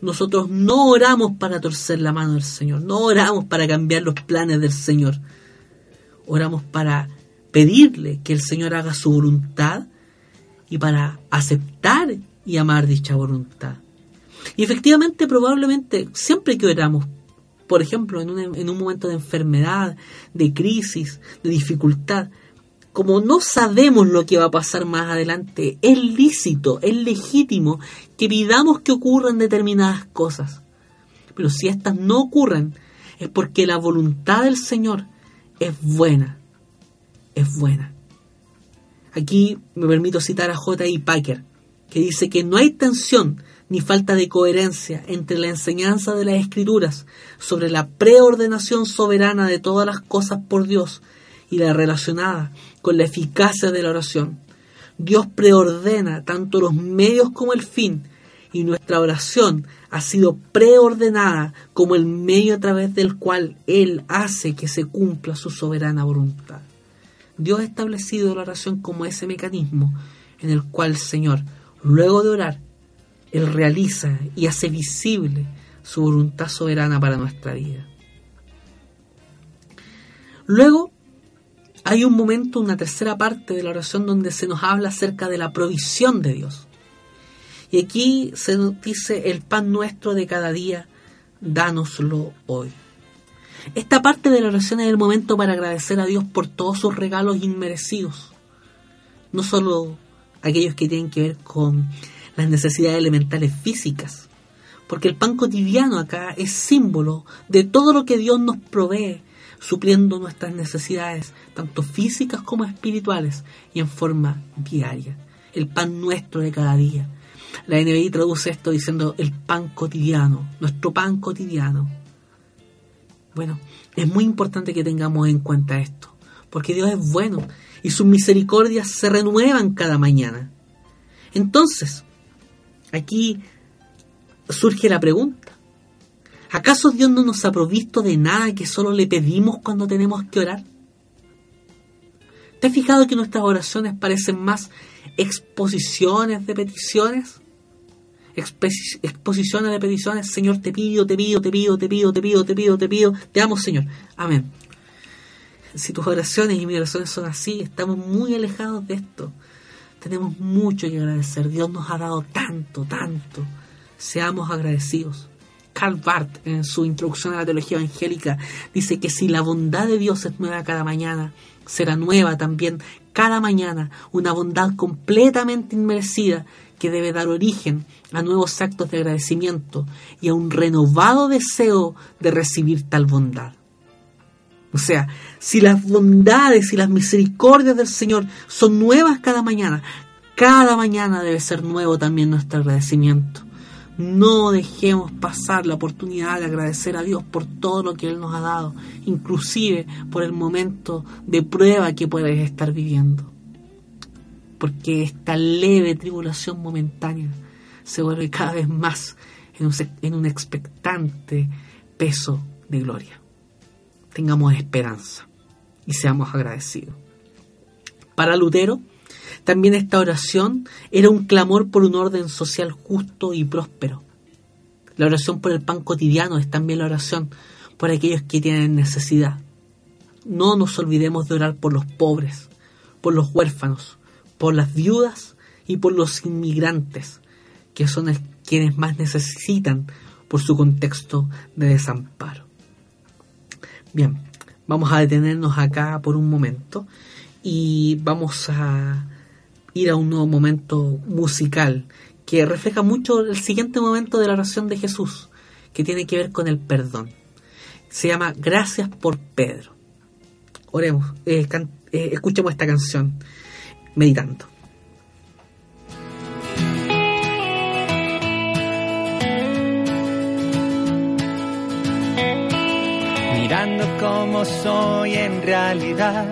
Nosotros no oramos para torcer la mano del Señor, no oramos para cambiar los planes del Señor. Oramos para pedirle que el Señor haga su voluntad y para aceptar y amar dicha voluntad. Y efectivamente, probablemente, siempre que oramos, por ejemplo, en un, en un momento de enfermedad, de crisis, de dificultad, como no sabemos lo que va a pasar más adelante, es lícito, es legítimo que pidamos que ocurran determinadas cosas. Pero si estas no ocurren, es porque la voluntad del Señor es buena es buena. Aquí me permito citar a J.I. Packer, que dice que no hay tensión ni falta de coherencia entre la enseñanza de las escrituras sobre la preordenación soberana de todas las cosas por Dios y la relacionada con la eficacia de la oración. Dios preordena tanto los medios como el fin, y nuestra oración ha sido preordenada como el medio a través del cual Él hace que se cumpla su soberana voluntad. Dios ha establecido la oración como ese mecanismo en el cual el Señor, luego de orar, Él realiza y hace visible su voluntad soberana para nuestra vida. Luego hay un momento, una tercera parte de la oración donde se nos habla acerca de la provisión de Dios. Y aquí se nos dice, el pan nuestro de cada día, dánoslo hoy. Esta parte de la oración es el momento para agradecer a Dios por todos sus regalos inmerecidos. No solo aquellos que tienen que ver con las necesidades elementales físicas, porque el pan cotidiano acá es símbolo de todo lo que Dios nos provee, supliendo nuestras necesidades, tanto físicas como espirituales, y en forma diaria. El pan nuestro de cada día. La NBI traduce esto diciendo el pan cotidiano, nuestro pan cotidiano. Bueno, es muy importante que tengamos en cuenta esto, porque Dios es bueno y sus misericordias se renuevan cada mañana. Entonces, aquí surge la pregunta, ¿acaso Dios no nos ha provisto de nada que solo le pedimos cuando tenemos que orar? ¿Te has fijado que nuestras oraciones parecen más exposiciones de peticiones? Exposiciones de peticiones, Señor, te pido, te pido, te pido, te pido, te pido, te pido, te pido, te amo, Señor. Amén. Si tus oraciones y mis oraciones son así, estamos muy alejados de esto. Tenemos mucho que agradecer. Dios nos ha dado tanto, tanto. Seamos agradecidos. Karl Barth, en su introducción a la teología evangélica, dice que si la bondad de Dios es nueva cada mañana, será nueva también cada mañana, una bondad completamente inmerecida que debe dar origen a nuevos actos de agradecimiento y a un renovado deseo de recibir tal bondad. O sea, si las bondades y las misericordias del Señor son nuevas cada mañana, cada mañana debe ser nuevo también nuestro agradecimiento. No dejemos pasar la oportunidad de agradecer a Dios por todo lo que Él nos ha dado, inclusive por el momento de prueba que puedes estar viviendo. Porque esta leve tribulación momentánea se vuelve cada vez más en un, en un expectante peso de gloria. Tengamos esperanza y seamos agradecidos. Para Lutero, también esta oración era un clamor por un orden social justo y próspero. La oración por el pan cotidiano es también la oración por aquellos que tienen necesidad. No nos olvidemos de orar por los pobres, por los huérfanos, por las viudas y por los inmigrantes, que son quienes más necesitan por su contexto de desamparo. Bien, vamos a detenernos acá por un momento y vamos a ir a un nuevo momento musical que refleja mucho el siguiente momento de la oración de Jesús, que tiene que ver con el perdón. Se llama Gracias por Pedro. Oremos, eh, eh, escuchemos esta canción meditando. Mirando cómo soy en realidad,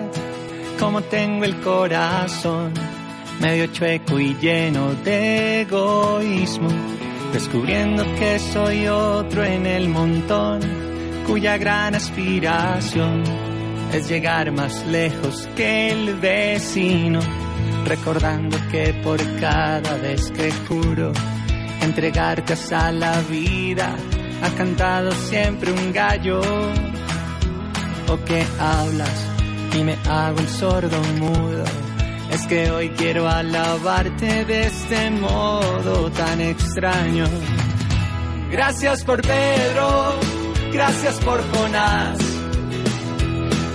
cómo tengo el corazón medio chueco y lleno de egoísmo, descubriendo que soy otro en el montón, cuya gran aspiración es llegar más lejos que el vecino, recordando que por cada vez que juro entregarte a la vida, ha cantado siempre un gallo, o que hablas y me hago el sordo mudo es que hoy quiero alabarte de este modo tan extraño. Gracias por Pedro, gracias por Jonás,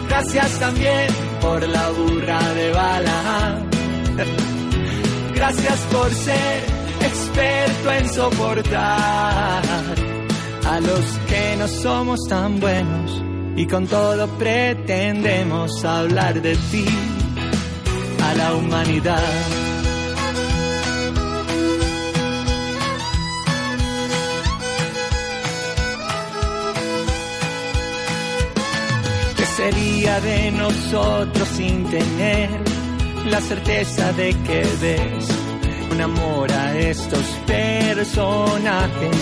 gracias también por la burra de bala. Gracias por ser experto en soportar a los que no somos tan buenos y con todo pretendemos hablar de ti a la humanidad. ¿Qué sería de nosotros sin tener la certeza de que ves un amor a estos personajes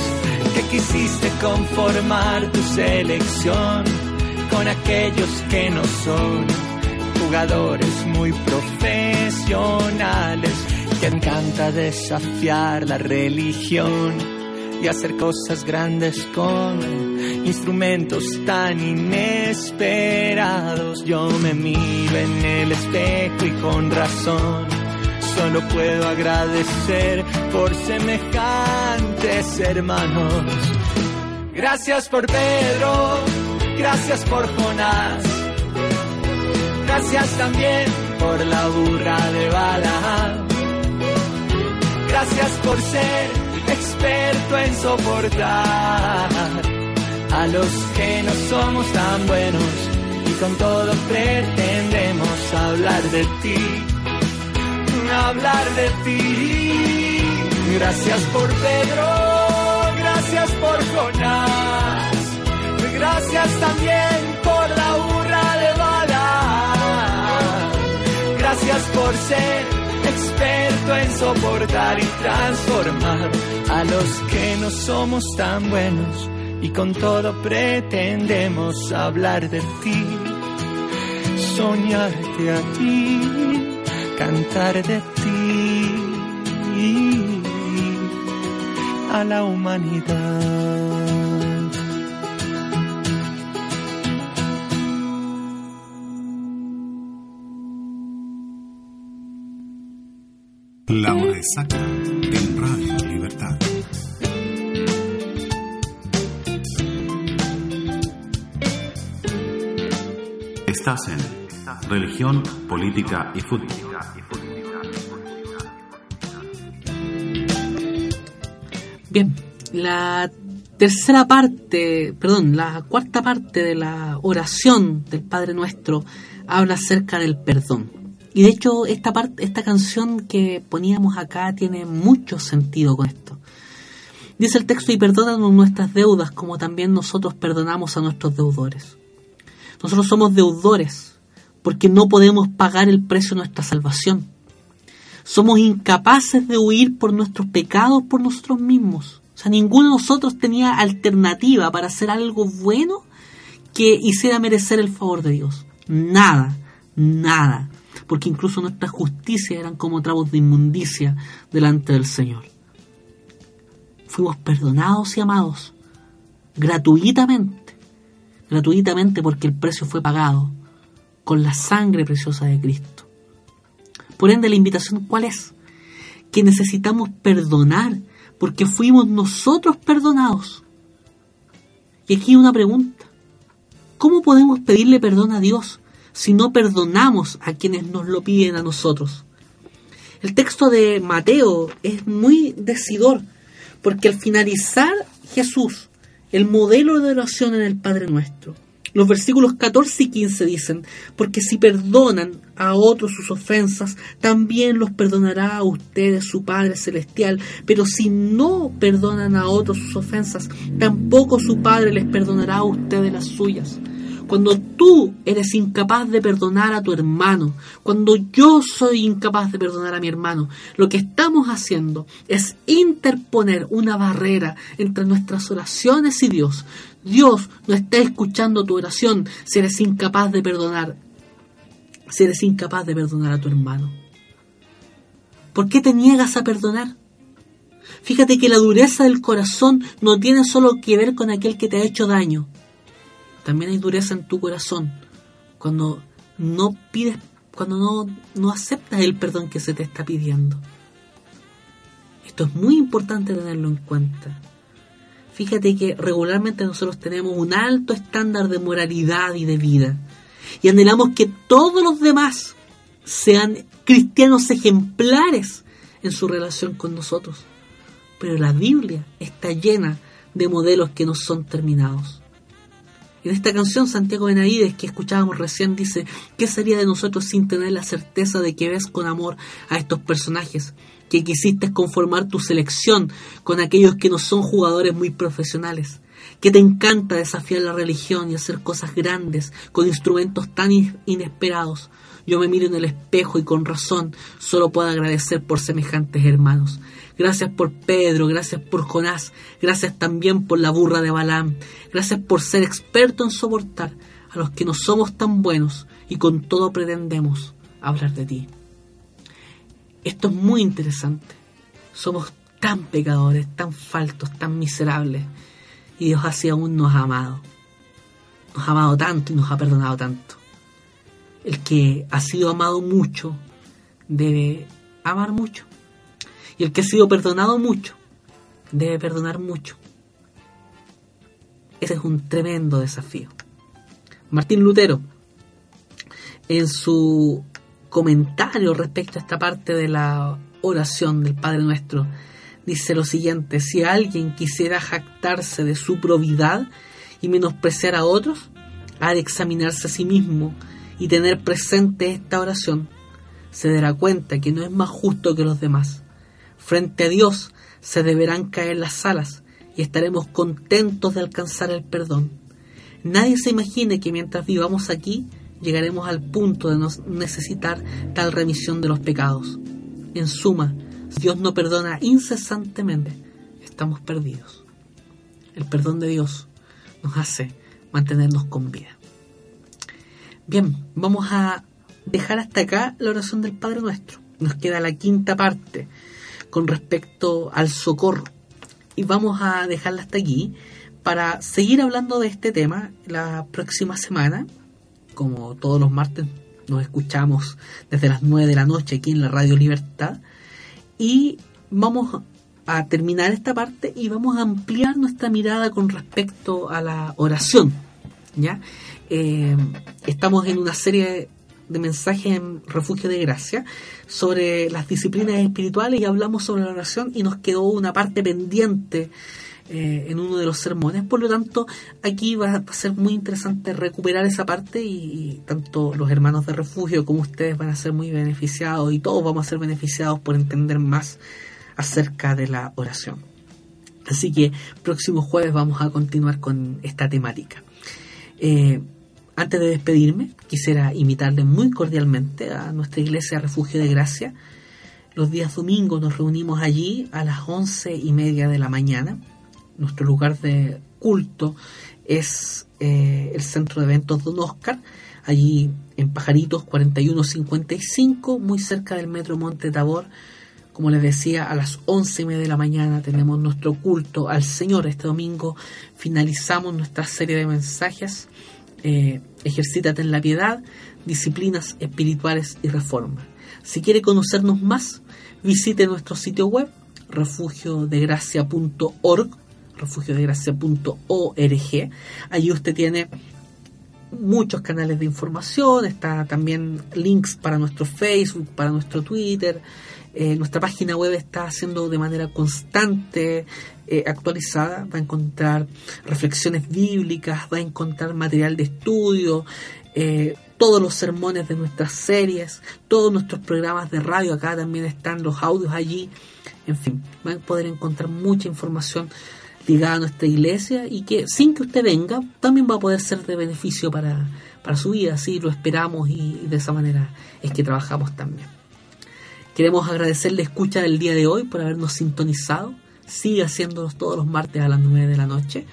que quisiste conformar tu selección con aquellos que no son? jugadores muy profesionales que encanta desafiar la religión y hacer cosas grandes con instrumentos tan inesperados. Yo me miro en el espejo y con razón solo puedo agradecer por semejantes hermanos. Gracias por Pedro, gracias por Jonás Gracias también por la burra de bala. Gracias por ser experto en soportar a los que no somos tan buenos y con todo pretendemos hablar de ti, hablar de ti. Gracias por Pedro, gracias por Jonás, gracias también por la burra de Gracias por ser experto en soportar y transformar a los que no somos tan buenos y con todo pretendemos hablar de ti, soñarte a ti, cantar de ti a la humanidad. La hora exacta en Radio Libertad. Estás en religión, política y fútbol. Bien, la tercera parte, perdón, la cuarta parte de la oración del Padre Nuestro habla acerca del perdón. Y de hecho esta parte, esta canción que poníamos acá tiene mucho sentido con esto. Dice el texto y perdónanos nuestras deudas como también nosotros perdonamos a nuestros deudores. Nosotros somos deudores porque no podemos pagar el precio de nuestra salvación. Somos incapaces de huir por nuestros pecados por nosotros mismos. O sea, ninguno de nosotros tenía alternativa para hacer algo bueno que hiciera merecer el favor de Dios. Nada, nada. Porque incluso nuestras justicias eran como trabos de inmundicia delante del Señor. Fuimos perdonados y amados gratuitamente. Gratuitamente porque el precio fue pagado con la sangre preciosa de Cristo. Por ende, la invitación cuál es? Que necesitamos perdonar porque fuimos nosotros perdonados. Y aquí una pregunta. ¿Cómo podemos pedirle perdón a Dios si no perdonamos a quienes nos lo piden a nosotros? El texto de Mateo es muy decidor porque al finalizar Jesús, el modelo de oración en el Padre Nuestro, los versículos 14 y 15 dicen, porque si perdonan a otros sus ofensas, también los perdonará a ustedes su Padre Celestial. Pero si no perdonan a otros sus ofensas, tampoco su Padre les perdonará a ustedes las suyas. Cuando tú eres incapaz de perdonar a tu hermano, cuando yo soy incapaz de perdonar a mi hermano, lo que estamos haciendo es interponer una barrera entre nuestras oraciones y Dios. Dios no está escuchando tu oración si eres incapaz de perdonar, si eres incapaz de perdonar a tu hermano. ¿Por qué te niegas a perdonar? Fíjate que la dureza del corazón no tiene solo que ver con aquel que te ha hecho daño, también hay dureza en tu corazón cuando no pides, cuando no, no aceptas el perdón que se te está pidiendo. Esto es muy importante tenerlo en cuenta. Fíjate que regularmente nosotros tenemos un alto estándar de moralidad y de vida. Y anhelamos que todos los demás sean cristianos ejemplares en su relación con nosotros. Pero la Biblia está llena de modelos que no son terminados. En esta canción, Santiago Benavides, que escuchábamos recién, dice, ¿qué sería de nosotros sin tener la certeza de que ves con amor a estos personajes? Que quisiste conformar tu selección con aquellos que no son jugadores muy profesionales. Que te encanta desafiar la religión y hacer cosas grandes con instrumentos tan inesperados. Yo me miro en el espejo y con razón solo puedo agradecer por semejantes hermanos. Gracias por Pedro, gracias por Jonás, gracias también por la burra de Balaam, gracias por ser experto en soportar a los que no somos tan buenos y con todo pretendemos hablar de ti. Esto es muy interesante. Somos tan pecadores, tan faltos, tan miserables y Dios así aún nos ha amado. Nos ha amado tanto y nos ha perdonado tanto. El que ha sido amado mucho debe amar mucho. Y el que ha sido perdonado mucho, debe perdonar mucho. Ese es un tremendo desafío. Martín Lutero, en su comentario respecto a esta parte de la oración del Padre Nuestro, dice lo siguiente, si alguien quisiera jactarse de su probidad y menospreciar a otros, ha de examinarse a sí mismo y tener presente esta oración. Se dará cuenta que no es más justo que los demás Frente a Dios se deberán caer las alas y estaremos contentos de alcanzar el perdón. Nadie se imagine que mientras vivamos aquí llegaremos al punto de no necesitar tal remisión de los pecados. En suma, si Dios no perdona incesantemente, estamos perdidos. El perdón de Dios nos hace mantenernos con vida. Bien, vamos a dejar hasta acá la oración del Padre Nuestro. Nos queda la quinta parte con respecto al socorro. Y vamos a dejarla hasta aquí para seguir hablando de este tema la próxima semana. Como todos los martes nos escuchamos desde las 9 de la noche aquí en la Radio Libertad. Y vamos a terminar esta parte y vamos a ampliar nuestra mirada con respecto a la oración. ¿ya? Eh, estamos en una serie de mensajes en Refugio de Gracia sobre las disciplinas espirituales y hablamos sobre la oración y nos quedó una parte pendiente eh, en uno de los sermones. Por lo tanto, aquí va a ser muy interesante recuperar esa parte y, tanto los hermanos de refugio como ustedes van a ser muy beneficiados y todos vamos a ser beneficiados por entender más acerca de la oración. Así que próximo jueves vamos a continuar con esta temática. Eh, antes de despedirme, quisiera invitarles muy cordialmente a nuestra iglesia Refugio de Gracia. Los días domingos nos reunimos allí a las once y media de la mañana nuestro lugar de culto es eh, el centro de eventos Don Oscar, allí en Pajaritos 4155, muy cerca del metro Monte Tabor. Como les decía, a las once y media de la mañana tenemos nuestro culto al Señor. Este domingo finalizamos nuestra serie de mensajes. Eh, ejercítate en la piedad, disciplinas espirituales y reforma. Si quiere conocernos más, visite nuestro sitio web refugiodegracia.org refugiodegracia.org. Allí usted tiene muchos canales de información, está también links para nuestro Facebook, para nuestro Twitter. Eh, nuestra página web está siendo de manera constante eh, actualizada. Va a encontrar reflexiones bíblicas, va a encontrar material de estudio, eh, todos los sermones de nuestras series, todos nuestros programas de radio. Acá también están los audios allí. En fin, van a poder encontrar mucha información ligada a nuestra iglesia y que sin que usted venga también va a poder ser de beneficio para, su vida, así lo esperamos y de esa manera es que trabajamos también. Queremos agradecer la escucha del día de hoy por habernos sintonizado. Sigue haciéndolos todos los martes a las 9 de la noche.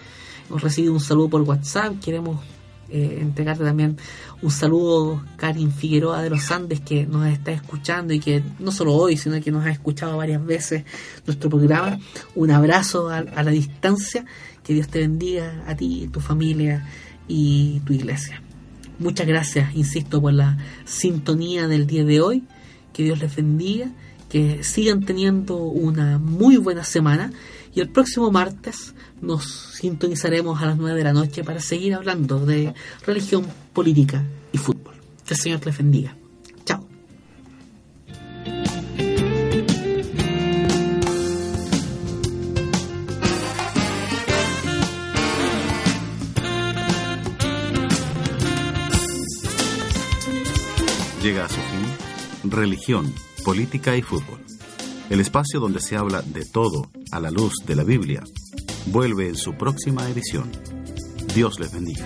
Hemos recibido un saludo por WhatsApp. Queremos eh, entregarte también un saludo, Karin Figueroa de los Andes, que nos está escuchando y que no solo hoy, sino que nos ha escuchado varias veces nuestro programa. Un abrazo a, la distancia. Que Dios te bendiga a ti, tu familia y tu iglesia. Muchas gracias, insisto, por la sintonía del día de hoy. Que Dios les bendiga, que sigan teniendo una muy buena semana y el próximo martes nos sintonizaremos a las 9 de la noche para seguir hablando de religión, política y fútbol. Que el Señor te bendiga. Llega a religión, política y fútbol. El espacio donde se habla de todo a la luz de la Biblia vuelve en su próxima edición. Dios les bendiga.